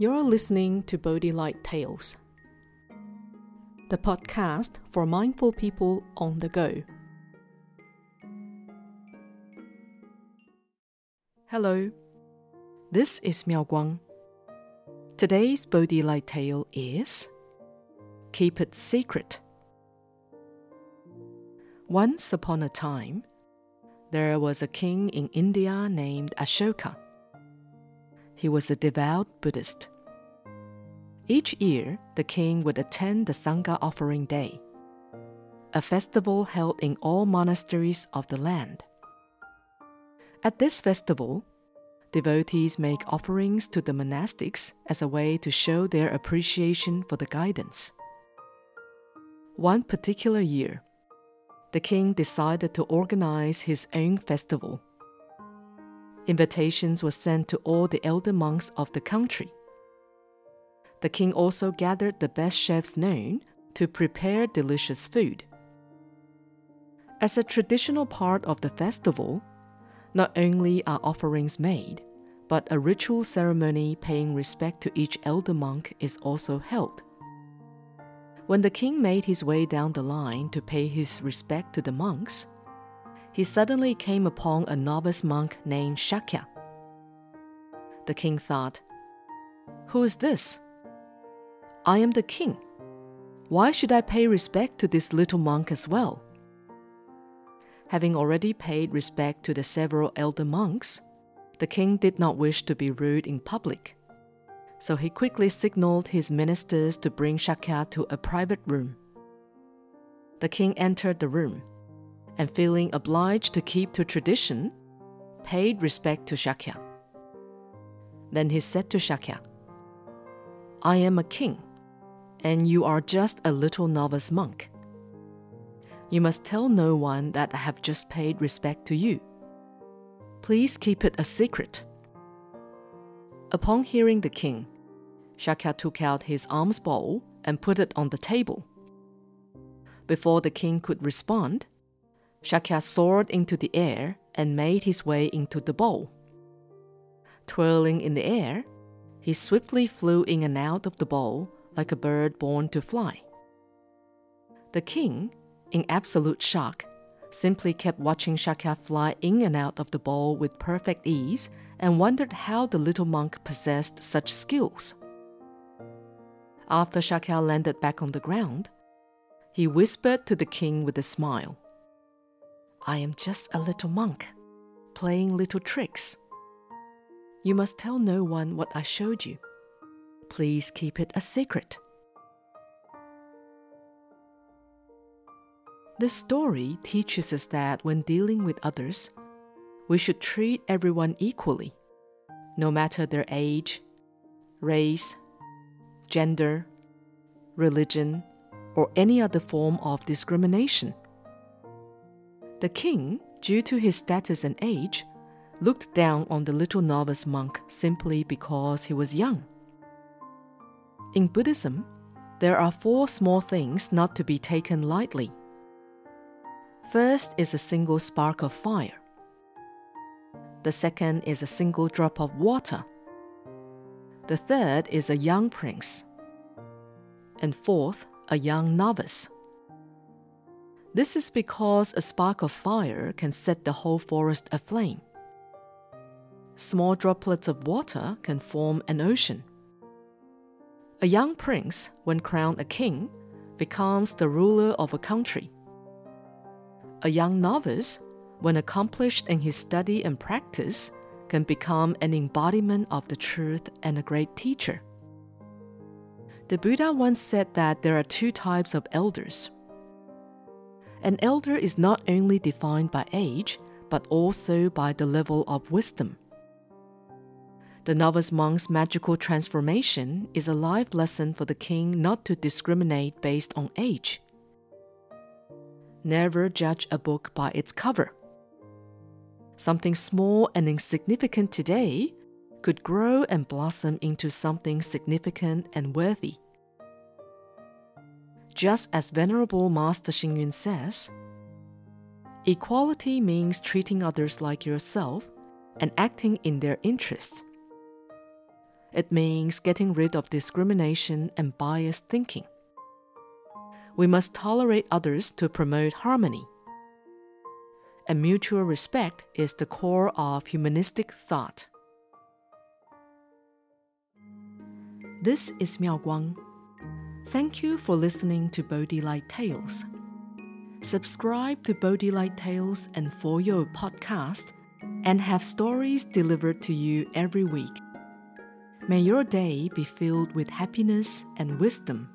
You're listening to Bodhi Light Tales, the podcast for mindful people on the go. Hello, this is Miao Guang. Today's Bodhi Light Tale is Keep It Secret. Once upon a time, there was a king in India named Ashoka. He was a devout Buddhist. Each year, the king would attend the Sangha Offering Day, a festival held in all monasteries of the land. At this festival, devotees make offerings to the monastics as a way to show their appreciation for the guidance. One particular year, the king decided to organize his own festival. Invitations were sent to all the elder monks of the country. The king also gathered the best chefs known to prepare delicious food. As a traditional part of the festival, not only are offerings made, but a ritual ceremony paying respect to each elder monk is also held. When the king made his way down the line to pay his respect to the monks, he suddenly came upon a novice monk named Shakya. The king thought, Who is this? I am the king. Why should I pay respect to this little monk as well? Having already paid respect to the several elder monks, the king did not wish to be rude in public so he quickly signaled his ministers to bring Shakya to a private room. The king entered the room and, feeling obliged to keep to tradition, paid respect to Shakya. Then he said to Shakya, I am a king, and you are just a little novice monk. You must tell no one that I have just paid respect to you. Please keep it a secret. Upon hearing the king, Shakya took out his alms bowl and put it on the table. Before the king could respond, Shakya soared into the air and made his way into the bowl. Twirling in the air, he swiftly flew in and out of the bowl like a bird born to fly. The king, in absolute shock, simply kept watching Shakya fly in and out of the bowl with perfect ease and wondered how the little monk possessed such skills. After Shakya landed back on the ground, he whispered to the king with a smile I am just a little monk, playing little tricks. You must tell no one what I showed you. Please keep it a secret. This story teaches us that when dealing with others, we should treat everyone equally, no matter their age, race, gender, religion, or any other form of discrimination. The king, due to his status and age, looked down on the little novice monk simply because he was young. In Buddhism, there are four small things not to be taken lightly. First is a single spark of fire. The second is a single drop of water. The third is a young prince. And fourth, a young novice. This is because a spark of fire can set the whole forest aflame. Small droplets of water can form an ocean. A young prince, when crowned a king, becomes the ruler of a country. A young novice, when accomplished in his study and practice, can become an embodiment of the truth and a great teacher. The Buddha once said that there are two types of elders. An elder is not only defined by age, but also by the level of wisdom. The novice monk's magical transformation is a life lesson for the king not to discriminate based on age. Never judge a book by its cover. Something small and insignificant today could grow and blossom into something significant and worthy. Just as Venerable Master Xing Yun says, equality means treating others like yourself and acting in their interests. It means getting rid of discrimination and biased thinking. We must tolerate others to promote harmony. And mutual respect is the core of humanistic thought. This is Miao Guang. Thank you for listening to Bodhi Light Tales. Subscribe to Bodhi Light Tales and For Your podcast and have stories delivered to you every week. May your day be filled with happiness and wisdom.